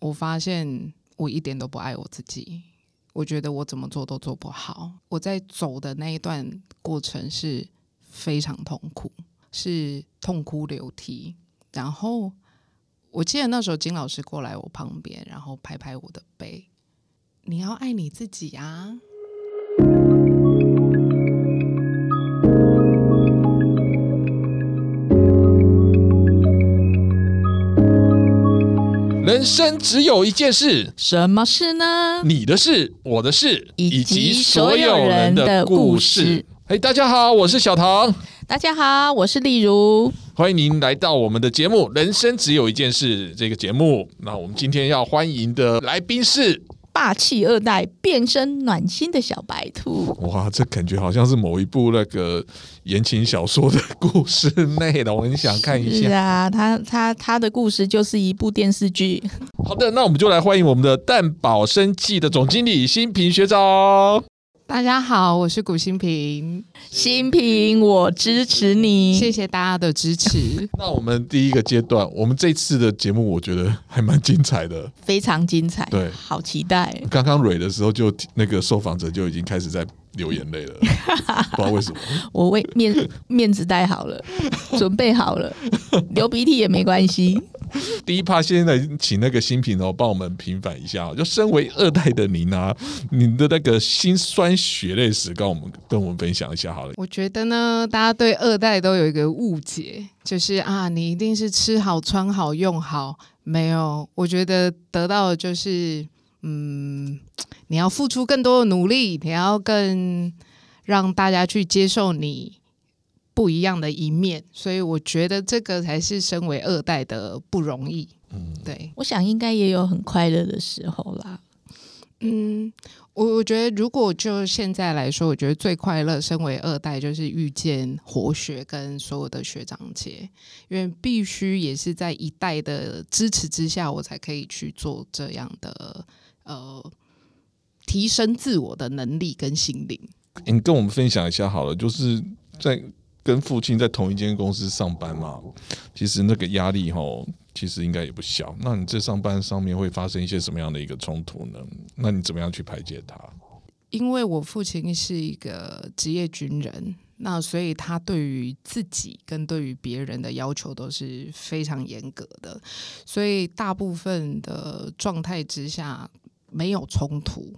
我发现我一点都不爱我自己，我觉得我怎么做都做不好。我在走的那一段过程是非常痛苦，是痛哭流涕。然后我记得那时候金老师过来我旁边，然后拍拍我的背，你要爱你自己啊。人生只有一件事，什么事呢？你的事、我的事，以及所有人的故事。嘿，大家好，我是小唐。大家好，我是丽如。欢迎您来到我们的节目《人生只有一件事》这个节目。那我们今天要欢迎的来宾是。霸气二代变身暖心的小白兔，哇，这感觉好像是某一部那个言情小说的故事内容，我很想看一下。是啊，他他他的故事就是一部电视剧。好的，那我们就来欢迎我们的蛋宝生技的总经理新平学长。大家好，我是古新平，新平，我支持你，谢谢大家的支持。那我们第一个阶段，我们这次的节目，我觉得还蛮精彩的，非常精彩，对，好期待。刚刚蕊的时候，就那个受访者就已经开始在流眼泪了，不知道为什么。我为面面子带好了，准备好了，流鼻涕也没关系。第一趴，现在请那个新品哦，帮我们平反一下。就身为二代的您啊，您的那个心酸血泪史，跟我们跟我们分享一下好了。我觉得呢，大家对二代都有一个误解，就是啊，你一定是吃好、穿好、用好。没有，我觉得得到的就是，嗯，你要付出更多的努力，你要更让大家去接受你。不一样的一面，所以我觉得这个才是身为二代的不容易。嗯，对，我想应该也有很快乐的时候啦。嗯，我我觉得如果就现在来说，我觉得最快乐，身为二代就是遇见活学跟所有的学长姐，因为必须也是在一代的支持之下，我才可以去做这样的呃提升自我的能力跟心灵。你跟我们分享一下好了，就是在。跟父亲在同一间公司上班嘛，其实那个压力哈，其实应该也不小。那你在上班上面会发生一些什么样的一个冲突呢？那你怎么样去排解它？因为我父亲是一个职业军人，那所以他对于自己跟对于别人的要求都是非常严格的，所以大部分的状态之下没有冲突。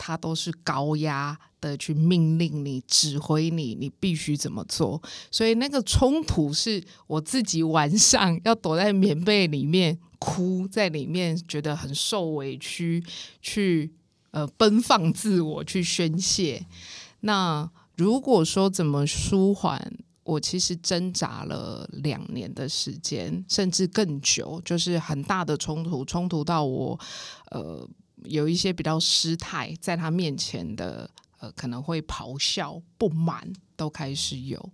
他都是高压的去命令你、指挥你，你必须怎么做。所以那个冲突是我自己晚上要躲在棉被里面哭，在里面觉得很受委屈，去呃奔放自我去宣泄。那如果说怎么舒缓，我其实挣扎了两年的时间，甚至更久，就是很大的冲突，冲突到我呃。有一些比较失态，在他面前的呃，可能会咆哮、不满，都开始有。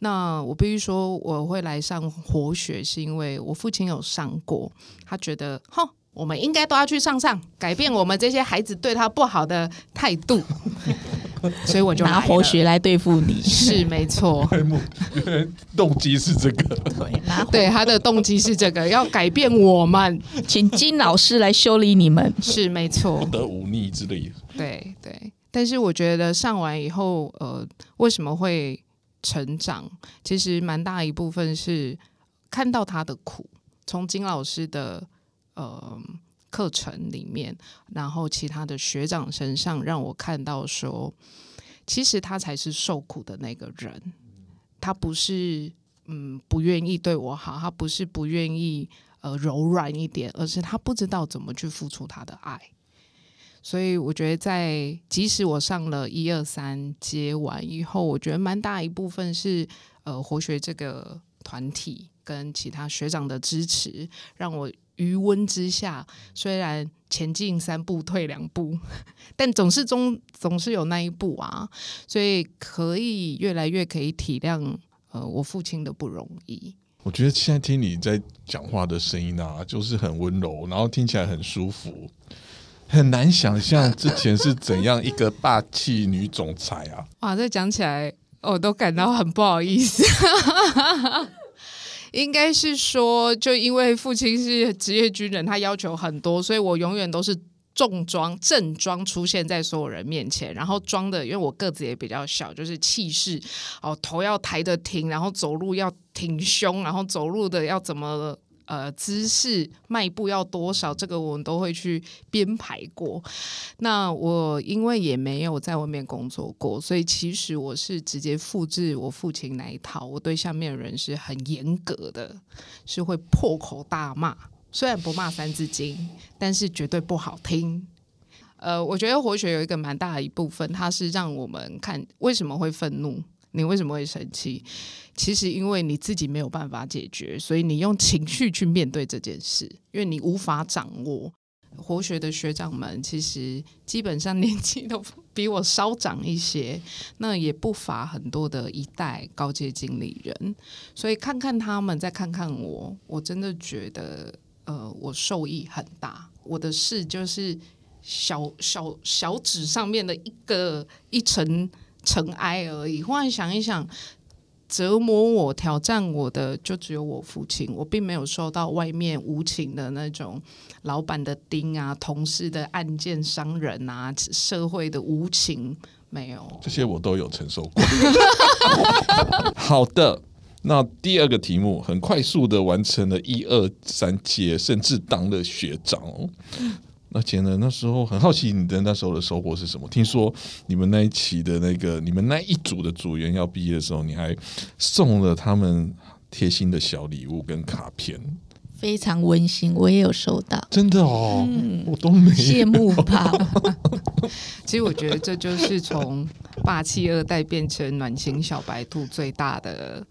那我必须说，我会来上活学，是因为我父亲有上过，他觉得，哼，我们应该都要去上上，改变我们这些孩子对他不好的态度。所以我就拿活学来对付你，是没错。动机是这个，对，对他的动机是这个，要改变我们，请金老师来修理你们，是没错。不得忤逆之类。对对，但是我觉得上完以后，呃，为什么会成长？其实蛮大一部分是看到他的苦，从金老师的呃。课程里面，然后其他的学长身上，让我看到说，其实他才是受苦的那个人。他不是嗯不愿意对我好，他不是不愿意呃柔软一点，而是他不知道怎么去付出他的爱。所以我觉得，在即使我上了一二三阶完以后，我觉得蛮大一部分是呃活学这个团体跟其他学长的支持，让我。余温之下，虽然前进三步退两步，但总是中总是有那一步啊，所以可以越来越可以体谅呃我父亲的不容易。我觉得现在听你在讲话的声音啊，就是很温柔，然后听起来很舒服，很难想象之前是怎样一个霸气女总裁啊！哇，这讲起来我都感到很不好意思。应该是说，就因为父亲是职业军人，他要求很多，所以我永远都是重装正装出现在所有人面前，然后装的，因为我个子也比较小，就是气势哦，头要抬得挺，然后走路要挺胸，然后走路的要怎么。呃，姿势迈步要多少？这个我们都会去编排过。那我因为也没有在外面工作过，所以其实我是直接复制我父亲那一套。我对下面的人是很严格的，是会破口大骂。虽然不骂三字经，但是绝对不好听。呃，我觉得活学有一个蛮大的一部分，它是让我们看为什么会愤怒。你为什么会生气？其实因为你自己没有办法解决，所以你用情绪去面对这件事，因为你无法掌握。活学的学长们其实基本上年纪都比我稍长一些，那也不乏很多的一代高阶经理人，所以看看他们，再看看我，我真的觉得，呃，我受益很大。我的事就是小小小纸上面的一个一层。尘埃而已。忽然想一想，折磨我、挑战我的，就只有我父亲。我并没有受到外面无情的那种老板的盯啊、同事的案件、伤人啊、社会的无情，没有。这些我都有承受过。好的，那第二个题目很快速的完成了一二三阶，甚至当了学长。那姐呢？那时候很好奇你的那时候的收获是什么？听说你们那一期的那个你们那一组的组员要毕业的时候，你还送了他们贴心的小礼物跟卡片，非常温馨。我也有收到，真的哦，我都没羡慕吧。其实我觉得这就是从霸气二代变成暖心小白兔最大的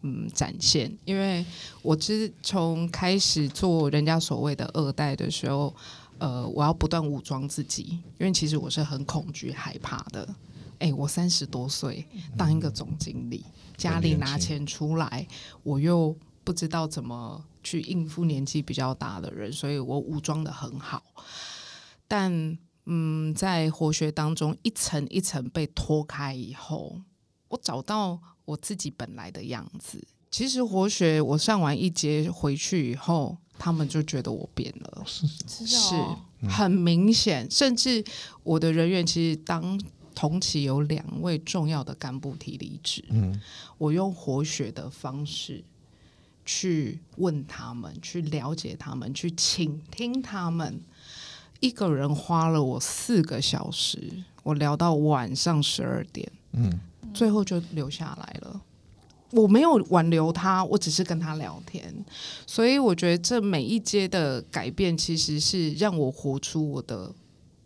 嗯展现。因为我自从开始做人家所谓的二代的时候。呃，我要不断武装自己，因为其实我是很恐惧、害怕的。哎，我三十多岁当一个总经理，家里拿钱出来，我又不知道怎么去应付年纪比较大的人，所以我武装的很好。但嗯，在活学当中，一层一层被脱开以后，我找到我自己本来的样子。其实活学，我上完一节回去以后。他们就觉得我变了，是很明显。甚至我的人员其实当同期有两位重要的干部提离职，嗯，我用活血的方式去问他们，去了解他们，去倾听他们。一个人花了我四个小时，我聊到晚上十二点，嗯，最后就留下来了。我没有挽留他，我只是跟他聊天，所以我觉得这每一阶的改变，其实是让我活出我的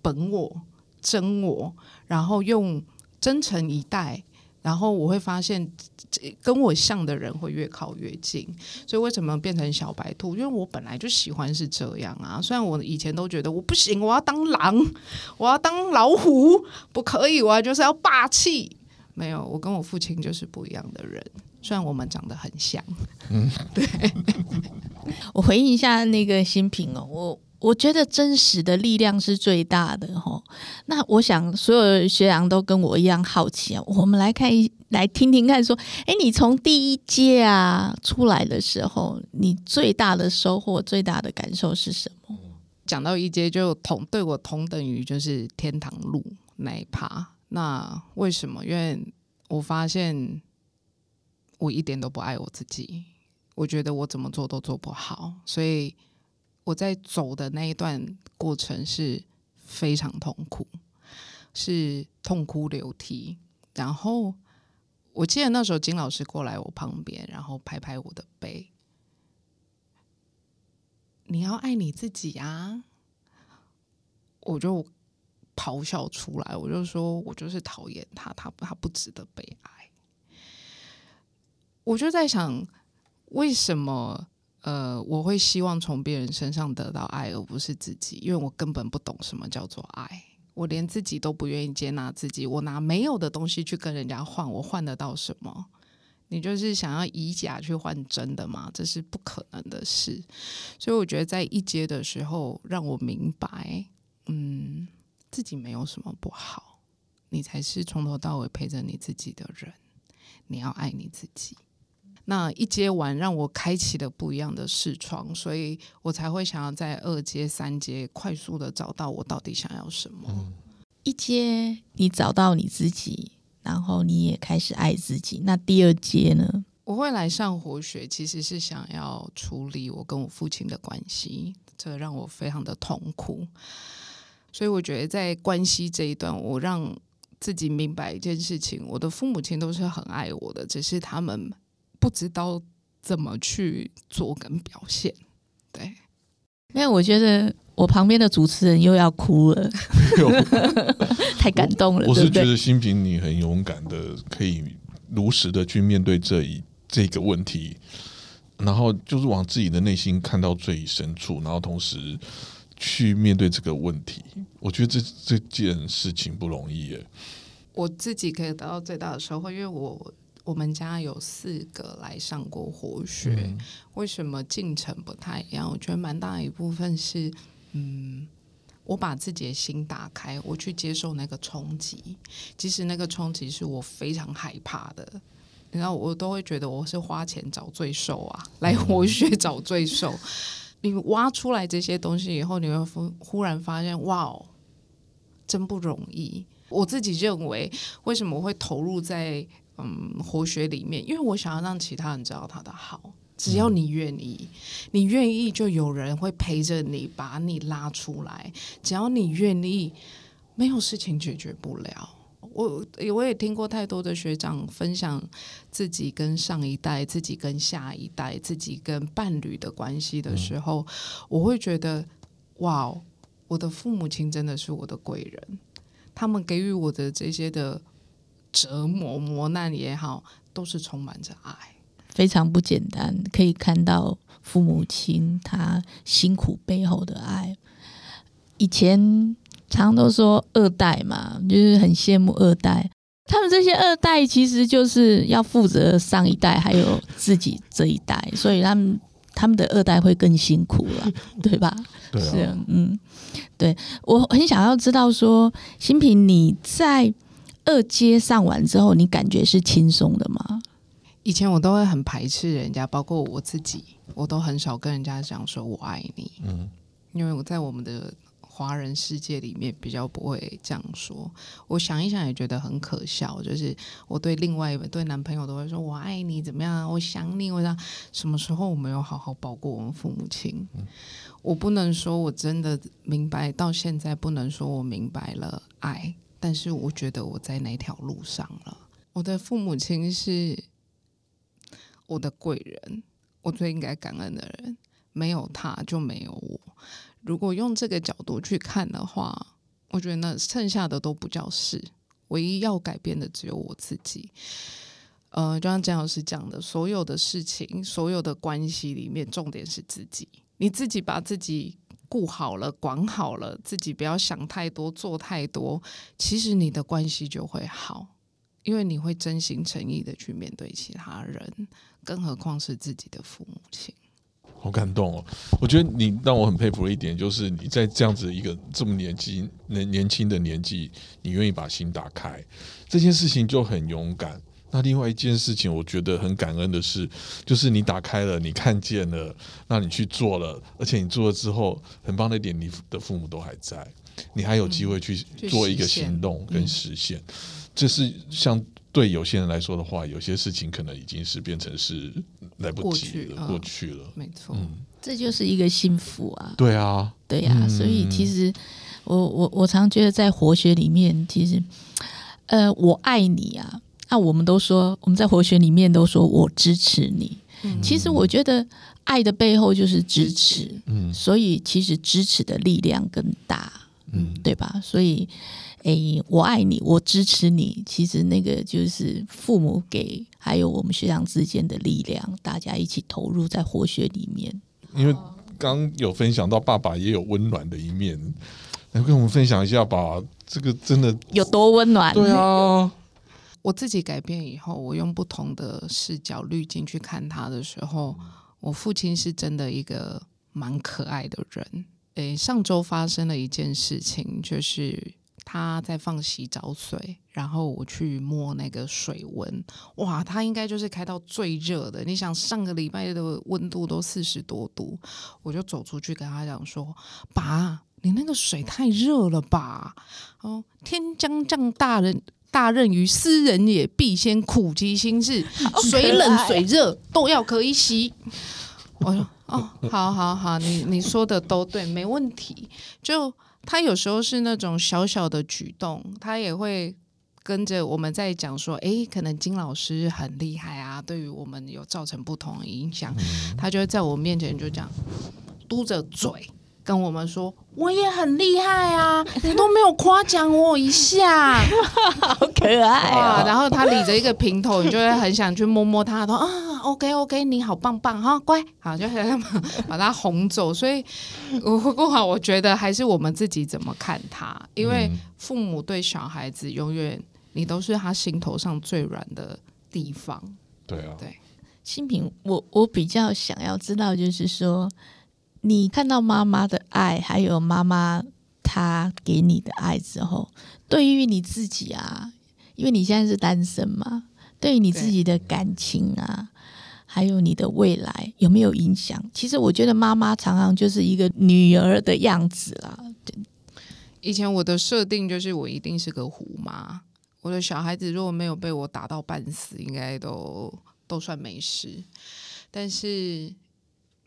本我、真我，然后用真诚以待，然后我会发现跟我像的人会越靠越近。所以为什么变成小白兔？因为我本来就喜欢是这样啊。虽然我以前都觉得我不行，我要当狼，我要当老虎，不可以，我就是要霸气。没有，我跟我父亲就是不一样的人。虽然我们长得很像，嗯，对。我回应一下那个新品哦，我我觉得真实的力量是最大的哈。那我想所有学长都跟我一样好奇啊，我们来看一来听听看，说，哎，你从第一届啊出来的时候，你最大的收获、最大的感受是什么？讲到一阶就同对我同等于就是天堂路那一趴。那为什么？因为我发现。我一点都不爱我自己，我觉得我怎么做都做不好，所以我在走的那一段过程是非常痛苦，是痛哭流涕。然后我记得那时候金老师过来我旁边，然后拍拍我的背，你要爱你自己啊！我就咆哮出来，我就说我就是讨厌他，他他不值得被爱。我就在想，为什么呃，我会希望从别人身上得到爱，而不是自己？因为我根本不懂什么叫做爱，我连自己都不愿意接纳自己。我拿没有的东西去跟人家换，我换得到什么？你就是想要以假去换真的吗？这是不可能的事。所以我觉得在一阶的时候，让我明白，嗯，自己没有什么不好，你才是从头到尾陪着你自己的人。你要爱你自己。那一阶完让我开启了不一样的视窗，所以我才会想要在二阶、三阶快速的找到我到底想要什么。一阶你找到你自己，然后你也开始爱自己。那第二阶呢？我会来上活学，其实是想要处理我跟我父亲的关系，这让我非常的痛苦。所以我觉得在关系这一段，我让自己明白一件事情：我的父母亲都是很爱我的，只是他们不知道怎么去做跟表现。对，因为我觉得我旁边的主持人又要哭了，太感动了。我是觉得新平你很勇敢的，可以如实的去面对这一这个问题，然后就是往自己的内心看到最深处，然后同时去面对这个问题。我觉得这这件事情不容易耶。我自己可以得到最大的收获，因为我我们家有四个来上过活学，嗯为什么进程不太一样？我觉得蛮大一部分是，嗯，我把自己的心打开，我去接受那个冲击，即使那个冲击是我非常害怕的。你知道，我都会觉得我是花钱找罪受啊，来活学找罪受。你挖出来这些东西以后，你会忽忽然发现，哇哦，真不容易。我自己认为，为什么我会投入在嗯活学里面？因为我想要让其他人知道他的好。只要你愿意，你愿意，就有人会陪着你，把你拉出来。只要你愿意，没有事情解决不了。我我也听过太多的学长分享自己跟上一代、自己跟下一代、自己跟伴侣的关系的时候，我会觉得，哇，哦我的父母亲真的是我的贵人，他们给予我的这些的折磨、磨难也好，都是充满着爱。非常不简单，可以看到父母亲他辛苦背后的爱。以前常都说二代嘛，就是很羡慕二代。他们这些二代其实就是要负责上一代还有自己这一代，所以他们他们的二代会更辛苦了，对吧？对是啊，，嗯，对我很想要知道说，新平你在二阶上完之后，你感觉是轻松的吗？以前我都会很排斥人家，包括我自己，我都很少跟人家讲说我爱你，嗯，因为我在我们的华人世界里面比较不会这样说。我想一想也觉得很可笑，就是我对另外一位对男朋友都会说我爱你，怎么样？我想你，我想什么时候我没有好好保过我们父母亲？我不能说我真的明白，到现在不能说我明白了爱，但是我觉得我在那条路上了。我的父母亲是我的贵人，我最应该感恩的人。没有他就没有我。如果用这个角度去看的话，我觉得剩下的都不叫事，唯一要改变的只有我自己。呃，就像姜老师讲的，所有的事情、所有的关系里面，重点是自己。你自己把自己顾好了、管好了，自己不要想太多、做太多，其实你的关系就会好，因为你会真心诚意的去面对其他人，更何况是自己的父母亲。好感动哦！我觉得你让我很佩服的一点，就是你在这样子一个这么年纪、年年轻的年纪，你愿意把心打开，这件事情就很勇敢。那另外一件事情，我觉得很感恩的是，就是你打开了，你看见了，那你去做了，而且你做了之后，很棒的一点，你的父母都还在，你还有机会去去做一个行动跟嗯实现。这是相对有些人来说的话，有些事情可能已经是变成是来不及了，过去了。没错，嗯，这就是一个幸福啊！对啊，对呀、嗯所以其实我我我常觉得在活学里面，其实呃，我爱你啊，那我们都说我们在活学里面都说我支持你。嗯其实我觉得爱的背后就是支持，嗯所以其实支持的力量更大，嗯，对吧？所以，诶，我爱你，我支持你，其实那个就是父母给，还有我们学长之间的力量，大家一起投入在活学里面。因为刚有分享到爸爸也有温暖的一面，来跟我们分享一下吧。这个真的有多温暖？对啊，我自己改变以后，我用不同的视角滤镜去看他的时候，我父亲是真的一个蛮可爱的人。诶，上周发生了一件事情，就是他在放洗澡水，然后我去摸那个水温，哇，他应该就是开到最热的。你想上个礼拜的温度都四十多度，我就走出去跟他讲说：“爸，你那个水太热了吧？哦，天将降大任大任于斯人也，必先苦其心志，水冷水热都要可以洗。”我说：“哦，好好好，你你说的都对，没问题。”就他有时候是那种小小的举动，他也会跟着我们在讲说：“哎，可能金老师很厉害啊，对于我们有造成不同的影响。”他就会在我面前就这样嘟着嘴跟我们说：“我也很厉害啊，你都没有夸奖我一下。”好可爱哇！哦！然后他理着一个平头，你就会很想去摸摸他，说啊，OK OK，你好棒棒哈，乖，好，就想把把他哄走。所以，我不好，我觉得还是我们自己怎么看他，因为嗯父母对小孩子永远你都是他心头上最软的地方。对啊，对，新平，我我比较想要知道，就是说，你看到妈妈的爱，还有妈妈她给你的爱之后，对于你自己啊，因为你现在是单身嘛，对于你自己的感情啊，还有你的未来有没有影响？其实我觉得妈妈常常就是一个女儿的样子啦。以前我的设定就是我一定是个虎妈，我的小孩子如果没有被我打到半死，应该都都算没事。但是，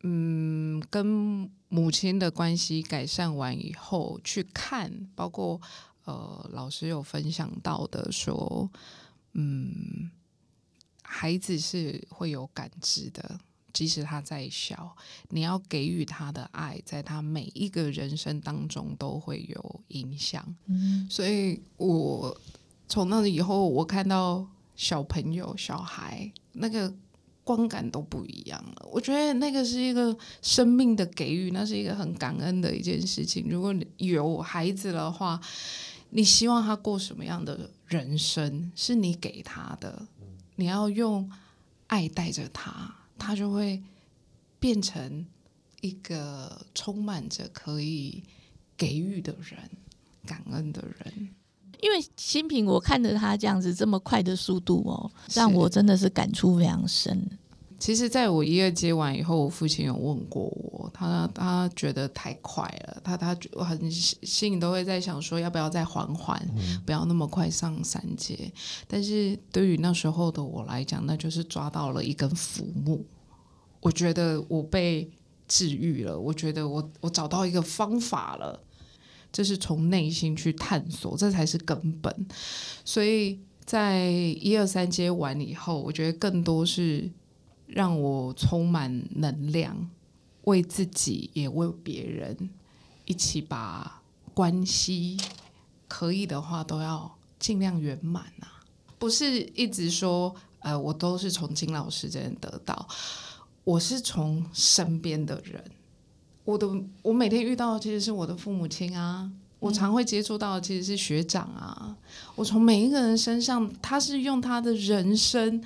嗯，跟母亲的关系改善完以后，去看，包括呃，老师有分享到的说，嗯，孩子是会有感知的。即使他再小，你要给予他的爱，在他每一个人生当中都会有影响。嗯，所以我从那以后，我看到小朋友、小孩那个观感都不一样了。我觉得那个是一个生命的给予，那是一个很感恩的一件事情。如果你有孩子的话，你希望他过什么样的人生，是你给他的，你要用爱带着他，他就会变成一个充满着可以给予的人。感恩的人，因为新品，我看着他这样子这么快的速度哦，让我真的是感触非常深。其实，在我一二接完以后，我父亲有问过我，他他觉得太快了，他他我很心里都会在想说，要不要再缓缓，不要那么快上三阶。但是对于那时候的我来讲，那就是抓到了一根浮木，我觉得我被治愈了，我觉得我我找到一个方法了，这是从内心去探索，这才是根本。所以在一二三接完以后，我觉得更多是让我充满能量，为自己也为别人，一起把关系可以的话都要尽量圆满啊，不是一直说呃我都是从金老师这边得到，我是从身边的人，我的我每天遇到的其实是我的父母亲啊。我常会接触到的其实是学长啊，我从每一个人身上，他是用他的人生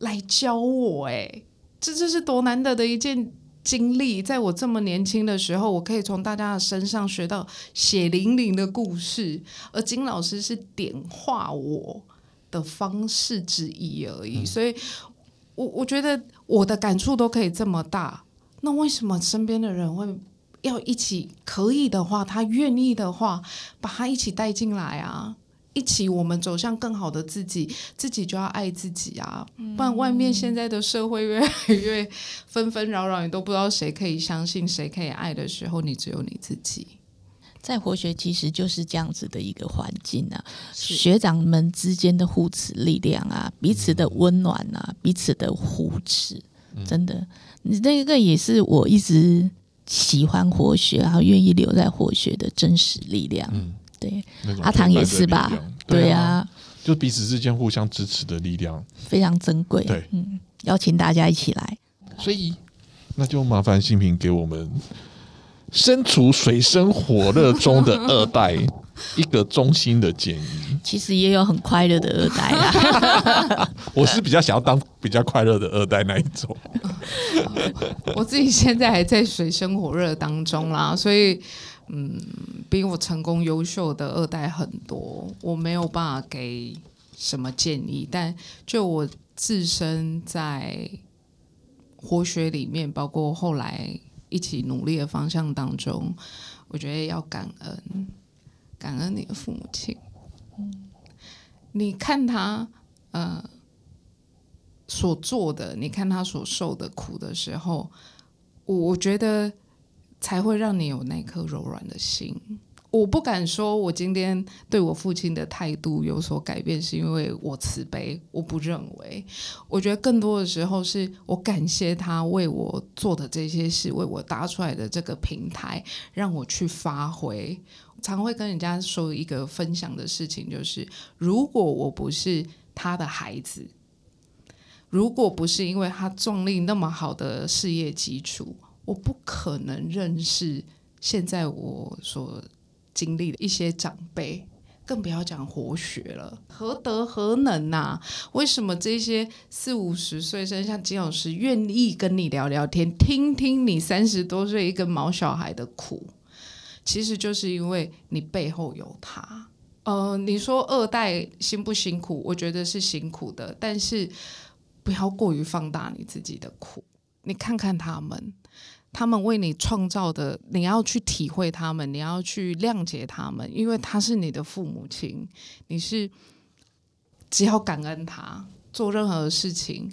来教我、哎，这这是多难得的一件经历。在我这么年轻的时候，我可以从大家的身上学到血淋淋的故事，而金老师是点化我的方式之一而已。所以我我觉得我的感触都可以这么大，那为什么身边的人会？要一起可以的话，他愿意的话，把他一起带进来啊！一起我们走向更好的自己，自己就要爱自己啊！不然外面现在的社会越来越纷纷扰扰，你都不知道谁可以相信，谁可以爱的时候，你只有你自己。在活学其实就是这样子的一个环境啊，是学长们之间的互持力量啊，彼此的温暖啊，彼此的扶持，真的，你那个也是我一直喜欢活学，然后愿意留在活学的真实力量。嗯，对，阿唐也是吧？对啊，啊，就彼此之间互相支持的力量。非常珍贵。对，嗯，邀请大家一起来。所以，那就麻烦新平给我们身处水深火热中的二代 一个衷心的建议。其实也有很快乐的二代啦，我是比较想要当比较快乐的二代那一种。我自己现在还在水深火热当中啦，所以嗯，比我成功优秀的二代很多，我没有办法给什么建议，但就我自身在活学里面，包括后来一起努力的方向当中，我觉得要感恩，感恩你的父母亲。你看他呃所做的，你看他所受的苦的时候，我我觉得才会让你有那颗柔软的心。我不敢说，我今天对我父亲的态度有所改变，是因为我慈悲。我不认为，我觉得更多的时候是我感谢他为我做的这些事，为我搭出来的这个平台，让我去发挥。常会跟人家说一个分享的事情，就是如果我不是他的孩子，如果不是因为他壮立那么好的事业基础，我不可能认识现在我所。经历的一些长辈，更不要讲活学了，何德何能呐？为什么这些四五十岁，甚至像金老师，愿意跟你聊聊天，听听你三十多岁一个毛小孩的苦？其实就是因为你背后有他。呃，你说二代辛不辛苦？我觉得是辛苦的，但是不要过于放大你自己的苦。你看看他们。他们为你创造的，你要去体会他们，你要去谅解他们，因为他是你的父母亲，你是只要感恩他，做任何事情。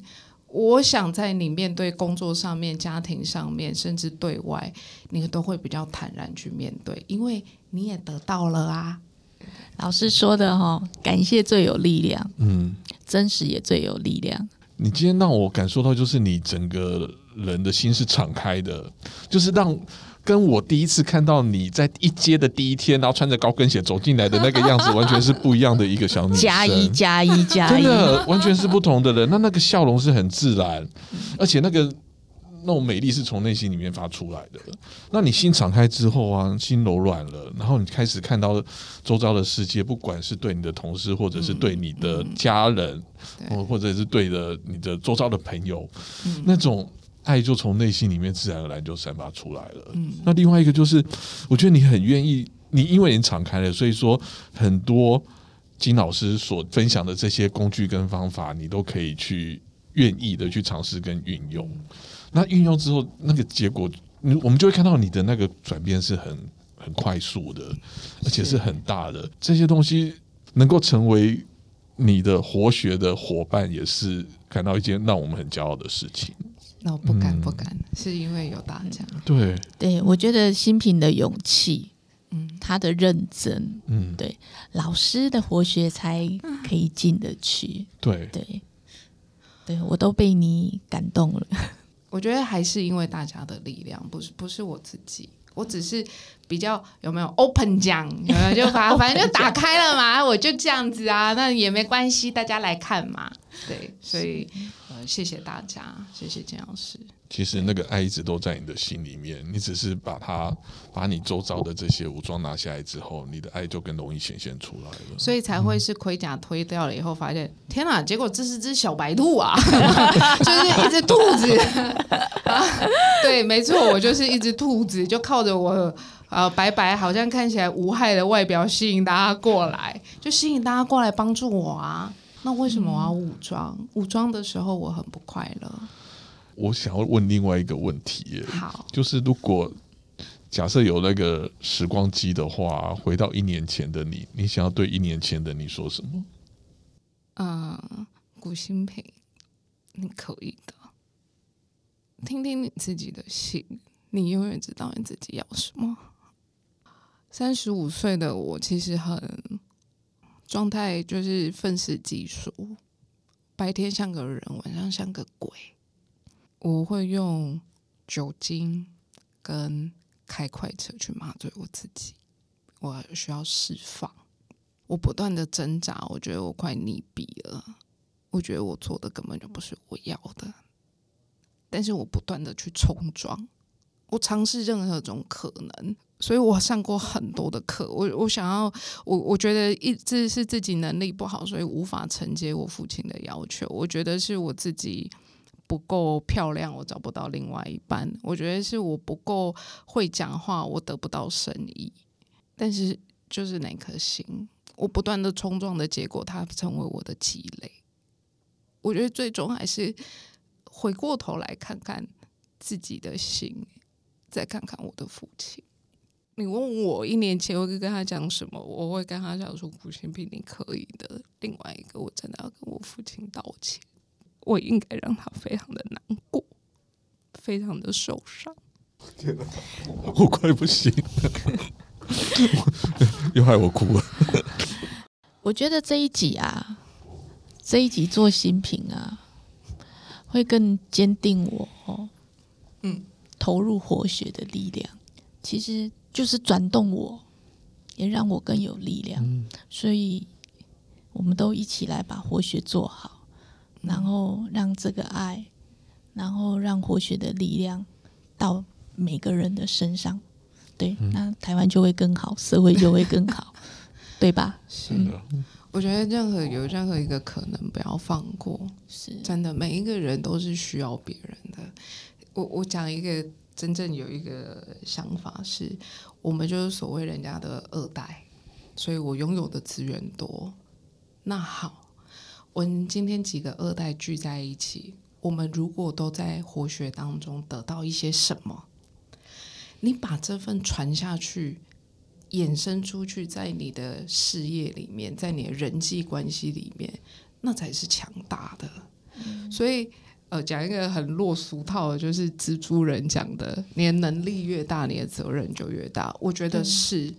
我想在你面对工作上面、家庭上面，甚至对外，你都会比较坦然去面对，因为你也得到了啊。老师说的哈，感谢最有力量，嗯，真实也最有力量。你今天让我感受到，就是你整个。人的心是敞开的，就是让跟我第一次看到你在一阶的第一天，然后穿着高跟鞋走进来的那个样子，完全是不一样的一个小女生。加一加一加一，真的完全是不同的人。那那个笑容是很自然，而且那个。那种美丽是从内心里面发出来的。那你心敞开之后啊，心柔软了，然后你开始看到周遭的世界，不管是对你的同事，或者是对你的家人，或或者是对的你的周遭的朋友，那种爱就从内心里面自然而然就散发出来了。那另外一个就是，我觉得你很愿意，你因为你敞开了，所以说很多金老师所分享的这些工具跟方法，你都可以去愿意的去尝试跟运用。那运用之后，那个结果，你我们就会看到你的那个转变是很很快速的，而且是很大的。这些东西能够成为你的活学的伙伴，也是感到一件让我们很骄傲的事情。那我不敢不敢，是因为有大家。对。对，我觉得新品的勇气，嗯，他的认真，嗯，对，老师的活学才可以进得去。对。对。对，我都被你感动了。我觉得还是因为大家的力量，不是不是我自己，我只是比较有没有 open 讲，有没有就把 反正就打开了嘛，我就这样子啊，那也没关系，大家来看嘛，对，所以呃谢谢大家，谢谢金老师。其实那个爱一直都在你的心里面，你只是把它把你周遭的这些武装拿下来之后，你的爱就更容易显现出来了。所以才会是盔甲推掉了以后，发现天哪！结果这是只小白兔啊，就是一只兔子。对，没错，我就是一只兔子，就靠着我呃白白好像看起来无害的外表吸引大家过来，就吸引大家过来帮助我啊。那为什么我要武装？武装的时候我很不快乐。我想要问另外一个问题，好，就是如果假设有那个时光机的话，回到一年前的你，你想要对一年前的你说什么？嗯，古新平，你可以的，听听你自己的心，你永远知道你自己要什么。三十五岁的我，其实很状态就是愤世嫉俗，白天像个人，晚上像个鬼。我会用酒精跟开快车去麻醉我自己，我需要释放。我不断的挣扎，我觉得我快溺毙了。我觉得我做的根本就不是我要的，但是我不断的去冲撞，我尝试任何种可能。所以我上过很多的课，我我想要，我我觉得一直是自己能力不好，所以无法承接我父亲的要求。我觉得是我自己。不够漂亮，我找不到另外一半；我觉得是我不够会讲话，我得不到生意。但是就是那颗心，我不断的冲撞的结果，它成为我的积累。我觉得最终还是回过头来看看自己的心，再看看我的父亲。你问我一年前我会跟他讲什么，我会跟他讲说：“古新平，你可以的。”另外一个，我真的要跟我父亲道歉，我应该让他非常的难过，非常的受伤。天哪，我快不行了，又害我哭了。我觉得这一集啊，这一集做新品啊，会更坚定我哦，嗯，投入活血的力量，其实就是转动我，也让我更有力量。所以，我们都一起来把活血做好，然后让这个爱，然后让活血的力量到每个人的身上。对，那台湾就会更好，社会就会更好，对吧？是的，我觉得任何有任何一个可能，不要放过。是真的，每一个人都是需要别人的。我我讲一个真正有一个想法是，我们就是所谓人家的二代，所以我拥有的资源多。那好，我们今天几个二代聚在一起，我们如果都在活学当中得到一些什么？你把这份传下去，衍生出去，在你的事业里面，在你的人际关系里面，那才是强大的。所以，呃，讲一个很落俗套的，就是蜘蛛人讲的：，你的能力越大，你的责任就越大。我觉得是，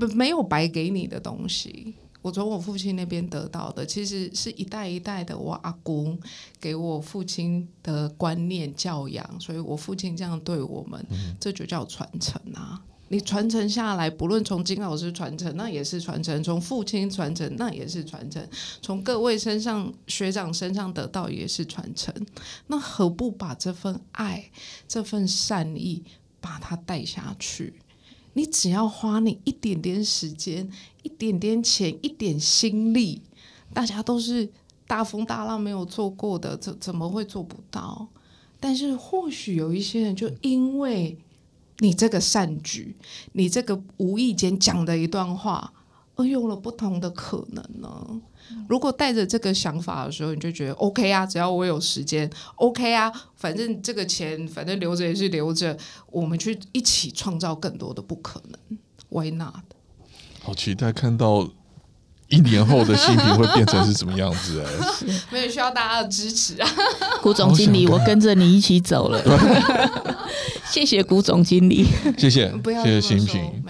不没有白给你的东西。我从我父亲那边得到的，其实是一代一代的我阿公给我父亲的观念教养，所以我父亲这样对我们，这就叫传承啊！你传承下来，不论从金老师传承，那也是传承；从父亲传承，那也是传承；从各位身上学长身上得到，也是传承。那何不把这份爱、这份善意，把它带下去？你只要花你一点点时间、一点点钱、一点心力，大家都是大风大浪没有做过的，怎怎么会做不到？但是或许有一些人，就因为你这个善举，你这个无意间讲的一段话，而有了不同的可能呢？如果带着这个想法的时候，你就觉得 OK 啊，只要我有时间，OK 啊，反正这个钱反正留着也是留着，我们去一起创造更多的不可能，Why not？好期待看到一年后的新品会变成是什么样子哎！没有需要大家的支持啊，古总经理，我跟着你一起走了，谢谢古总经理，谢谢，不要谢谢新品，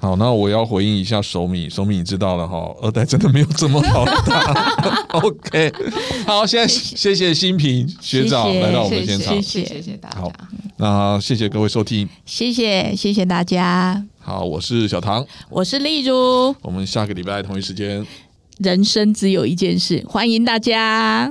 好，那我要回应一下手米，手米你知道了哈，二代真的没有这么好打。OK，好，现在谢谢新平学长来到我们现场，谢谢谢谢大家。好，那谢谢各位收听，谢谢谢谢大家。好，我是小唐，我是丽如，我们下个礼拜同一时间，人生只有一件事，欢迎大家。